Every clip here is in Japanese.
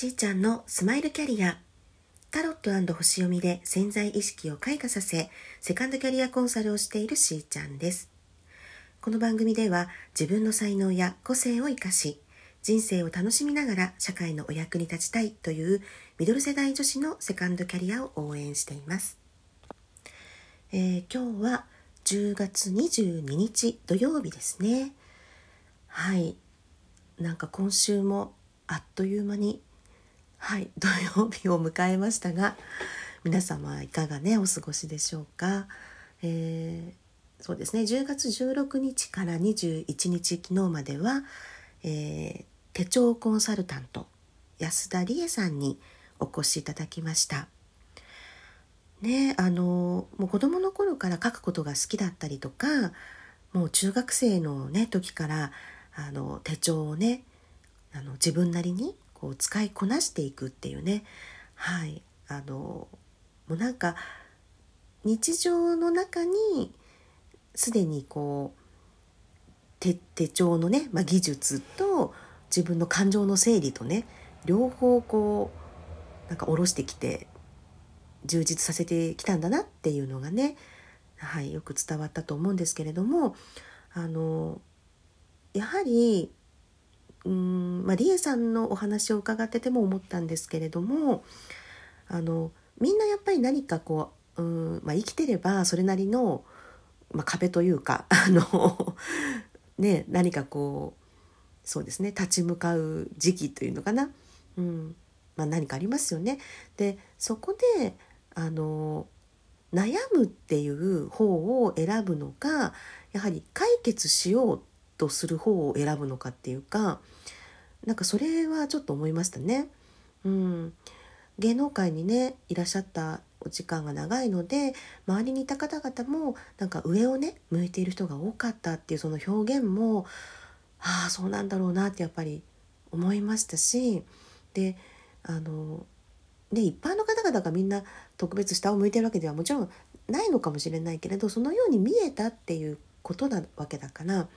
しーちゃんのスマイルキャリアタロット星読みで潜在意識を開花させセカンドキャリアコンサルをしているしーちゃんです。この番組では自分の才能や個性を生かし人生を楽しみながら社会のお役に立ちたいというミドル世代女子のセカンドキャリアを応援しています、えー、今日は10月22日土曜日ですね。はい。なんか今週もあっという間にはい 土曜日を迎えましたが皆様いかがねお過ごしでしょうか、えー、そうですね10月16日から21日昨日までは、えー、手帳コンサルタント安田理恵さんにお越しいただきました。ねあのもう子供の頃から書くことが好きだったりとかもう中学生のね時からあの手帳をねあの自分なりにこう使いこなしていくっていうね。はい。あのもうなんか日常の中にすでにこう手手帳のね、まあ、技術と自分の感情の整理とね両方こうなんか下ろしてきて充実させてきたんだなっていうのがね、はい、よく伝わったと思うんですけれどもあのやはりうんまあ、リエさんのお話を伺ってても思ったんですけれどもあのみんなやっぱり何かこううん、まあ、生きてればそれなりの、まあ、壁というか あの、ね、何かこうそうですね立ち向かう時期というのかな、うんまあ、何かありますよね。でそこであの悩むっていう方を選ぶのかやはり解決しようっとする方を選ぶのかっていうかなんかそれはちょっと思いましたね。うん、芸能界にねいらっしゃったお時間が長いので周りにいた方々もなんか上をね向いている人が多かったっていうその表現もああそうなんだろうなってやっぱり思いましたしであのね一般の方々がみんな特別下を向いてるわけではもちろんないのかもしれないけれどそのように見えたっていうことなわけだから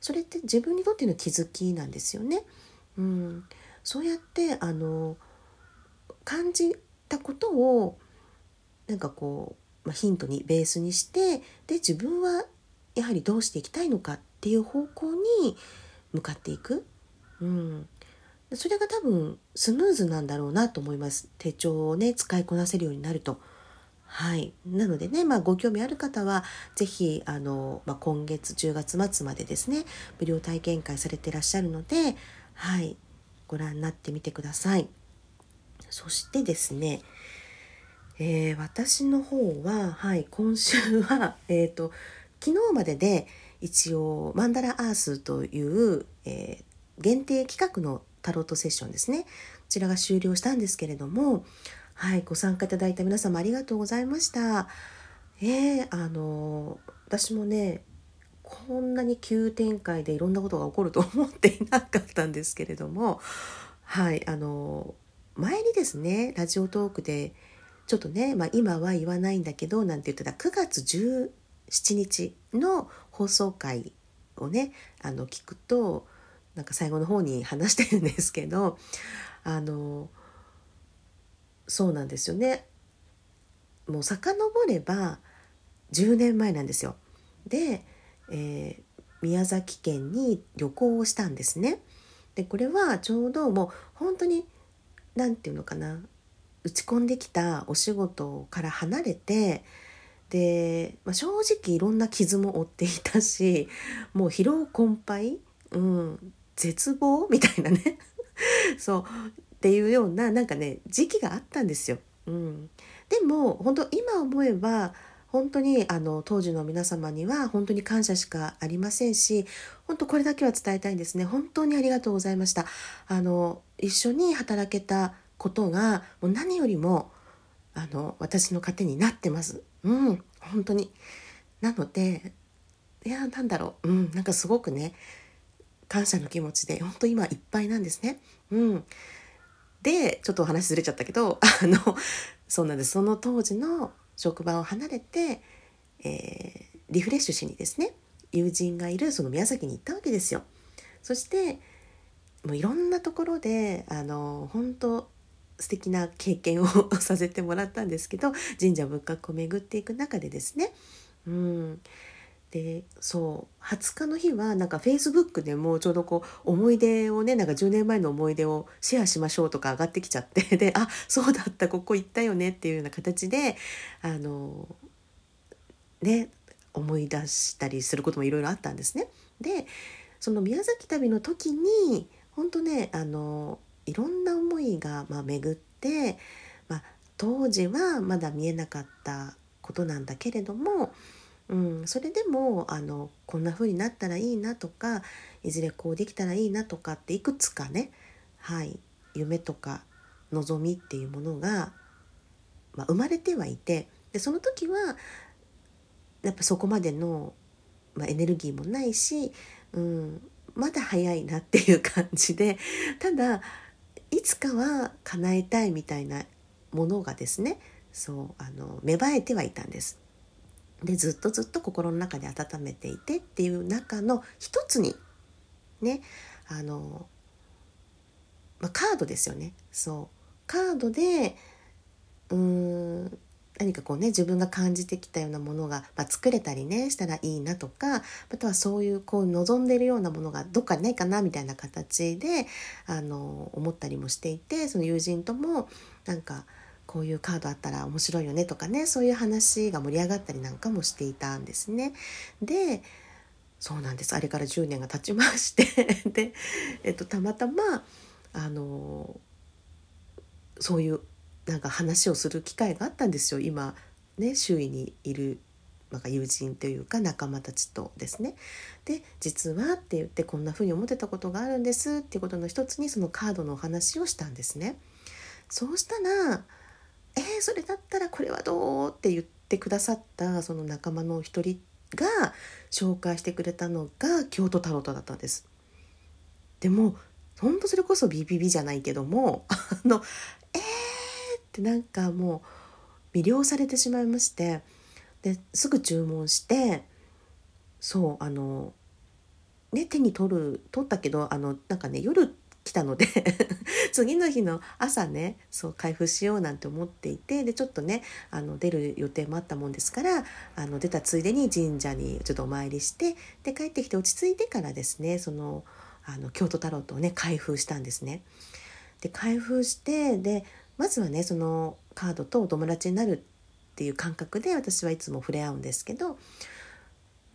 それって自分にとっての気づきなんですよね。うん、そうやってあの感じたことをなんかこう、まあ、ヒントにベースにしてで自分はやはりどうしていきたいのかっていう方向に向かっていく、うん、それが多分スムーズなんだろうなと思います手帳をね使いこなせるようになると。はい、なのでね、まあ、ご興味ある方は是非、まあ、今月10月末までですね無料体験会されてらっしゃるので、はい、ご覧になってみてください。そしてですね、えー、私の方は、はい、今週は、えーと、昨日までで一応マンダラアースという、えー、限定企画のタロットセッションですね。こちらが終了したんですけれどもはい、ご参加いただいた皆様ありがとうございました。えー、あの私もねこんなに急展開でいろんなことが起こると思っていなかったんですけれどもはいあの前にですねラジオトークでちょっとね、まあ、今は言わないんだけどなんて言ってた9月17日の放送回をねあの聞くとなんか最後の方に話してるんですけどあのそうなんですよね。もう遡れば10年前なんですよ。で、えー、宮崎県に旅行をしたんですね。でこれはちょうどもう本当に何て言うのかな打ち込んできたお仕事から離れてで、まあ、正直いろんな傷も負っていたしもう疲労困憊、うん、絶望みたいなね。そう。っていうようななんかね時期があったんですよ。うん、でも本当今思えば本当にあの当時の皆様には本当に感謝しかありませんし本当これだけは伝えたいんですね。本当にありがとうございました。あの一緒に働けたことがもう何よりもあの私の糧になってます。うん。本当に。なのでいやなんだろう。うん。なんかすごくね感謝の気持ちで本当今いっぱいなんですね。うん。でちょっとお話ずれちゃったけど あのそうなんですその当時の職場を離れて、えー、リフレッシュしにですね友人がいるその宮崎に行ったわけですよ。そしてもういろんなところであの本当素敵な経験を させてもらったんですけど神社仏閣を巡っていく中でですねうんでそう20日の日はなんかフェイスブックでもちょうどこう思い出をねなんか10年前の思い出をシェアしましょうとか上がってきちゃって であそうだったここ行ったよねっていうような形であのね思い出したりすることもいろいろあったんですね。でその宮崎旅の時に本当ねあのいろんな思いが、まあ、巡って、まあ、当時はまだ見えなかったことなんだけれども、うん、それでもあのこんな風になったらいいなとかいずれこうできたらいいなとかっていくつかね、はい、夢とか望みっていうものが、まあ、生まれてはいてでその時はやっぱそこまでの、まあ、エネルギーもないし、うん、まだ早いなっていう感じでただいつかは叶えたいみたいなものがですねそうあの芽生えてはいたんです。でずっとずっと心の中で温めていてっていう中の一つにねあの、まあ、カードですよね。そう。カードでうーん何かこうね自分が感じてきたようなものが、まあ、作れたりねしたらいいなとかまたはそういうこう望んでるようなものがどっかにないかなみたいな形であの思ったりもしていてその友人ともなんかこういうカードあったら面白いよねとかねそういう話が盛り上がったりなんかもしていたんですね。でそうなんですあれから10年が経ちまして で、えっと、たまたまあのそういうなんか話をする機会があったんですよ今ね周囲にいるなんか友人というか仲間たちとですね。で実はって言ってこんな風に思ってたことがあるんですっていうことの一つにそのカードのお話をしたんですね。そうしたら「えー、それだったらこれはどう?」って言ってくださったその仲間の一人が紹介してくれたのが京都タロットだったんです。でも本当それこそ BBB じゃないけどもあのえーってなんかもう魅了されてしまいましてですぐ注文してそうあのね手に取る取ったけどあのなんかね夜来たので 次の日の朝ねそう開封しようなんて思っていてでちょっとねあの出る予定もあったもんですからあの出たついでに神社にちょっとお参りしてで帰ってきて落ち着いてからですねそのあの京都タロットをね開封したんですね。で開封してでまずはねそのカードとお友達になるっていう感覚で私はいつも触れ合うんですけど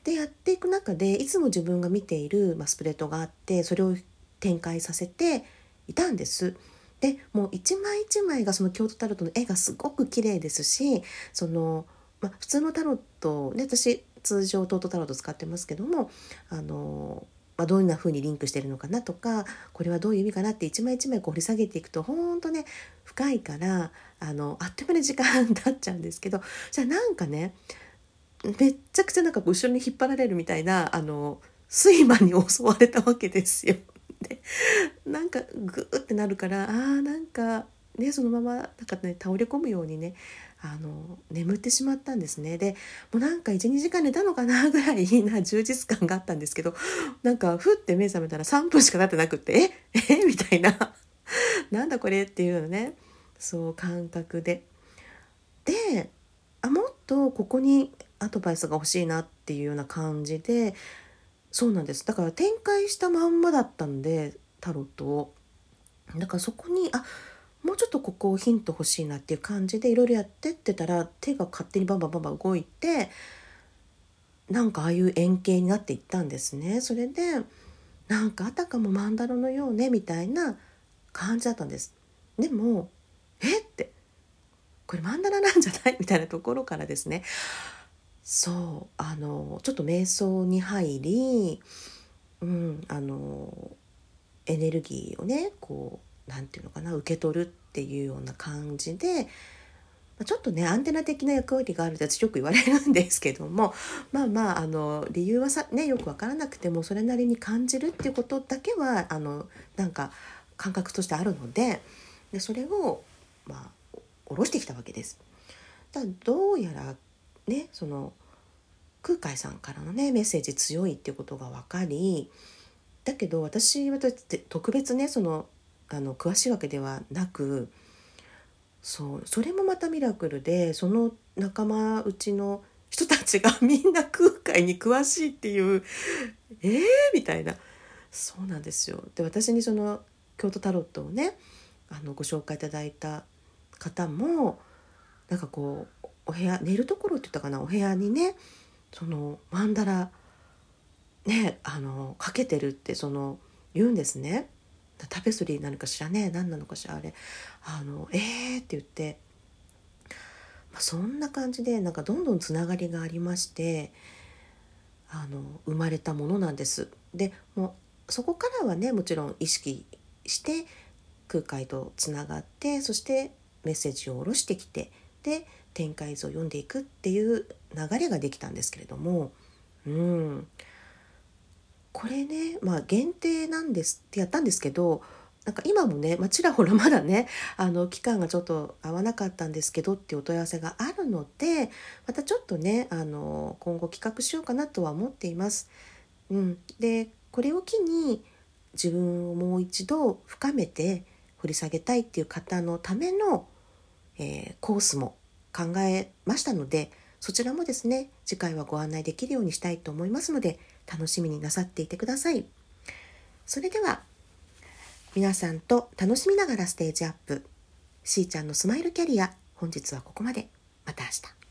でやっていく中でいつも自分が見ている、まあ、スプレッドがあってそれを展開させていたんです。でもう一枚一枚がその京都タロットの絵がすごく綺麗ですしその、まあ、普通のタロットね私通常トートタロット使ってますけどもあのまあ、どんな風にリンクしてるのかなとかこれはどういう意味かなって一枚一枚こう掘り下げていくとほんとね深いからあのあっという間に時間経っちゃうんですけどじゃあなんかねめっちゃくちゃなんか後ろに引っ張られるみたいなあの睡魔に襲われたわけですよ。でなんかグーってなるからあーなんかねそのままなんかね倒れ込むようにねあの眠ってしまったんですね。でもうなんか12時間寝たのかな ぐらいな充実感があったんですけどなんかふって目覚めたら3分しか経ってなくって「え？え？みたいな。なんだこれっていうのねそう感覚で。であもっとここにアドバイスが欲しいなっていうような感じでそうなんですだから展開したまんまだったんでタロットを。だからそこにあもうちょっとここをヒント欲しいなっていう感じでいろいろやってってたら手が勝手にバンバンバンバン動いてなんかああいう円形になっていったんですね。それでなんかあたかもマンダロのようねみたいな感じだったんです。でもえってこれマンダラなんじゃない？みたいなところからですねそうあのちょっと瞑想に入り、うん、あのエネルギーをねこう何て言うのかな受け取るっていうような感じでちょっとねアンテナ的な役割があるって私よく言われるんですけどもまあまああの理由はさ、ね、よく分からなくてもそれなりに感じるっていうことだけはあのなんか感覚としてあるのででそれをまあ下ろしてきたわけです。だどうやらねその空海さんからのねメッセージ強いっていうことが分かりだけど私は特別ねそのあの詳しいわけではなくそうそれもまたミラクルでその仲間うちの人たちが みんな空海に詳しいっていうえー、みたいなそうなんですよ。で私にその京都タロットをねあのご紹介いただいた方もなんかこうお部屋寝るところって言ったかな？お部屋にねその曼荼羅ねあのかけてるってその言うんですね。タペストリーなのかしらね？何なのかしらあれあのえーって言って、まあ、そんな感じでなんかどんどんつながりがありましてあの生まれたものなんです。でもうそこからはねもちろん意識して空海とつながってそしてメッセージを下ろしてきてで展開図を読んでいくっていう流れができたんですけれどもうんこれねまあ限定なんですってやったんですけどなんか今もね、まあ、ちらほらまだねあの期間がちょっと合わなかったんですけどっていうお問い合わせがあるのでまたちょっとねあの今後企画しようかなとは思っています。うん、でこれを機に自分をもう一度深めて掘り下げたいっていう方のための、えー、コースも考えましたのでそちらもですね次回はご案内できるようにしたいと思いますので楽しみになさっていてください。それでは皆さんと楽しみながらステージアップ。しーちゃんのスマイルキャリア本日はここまで。また明日。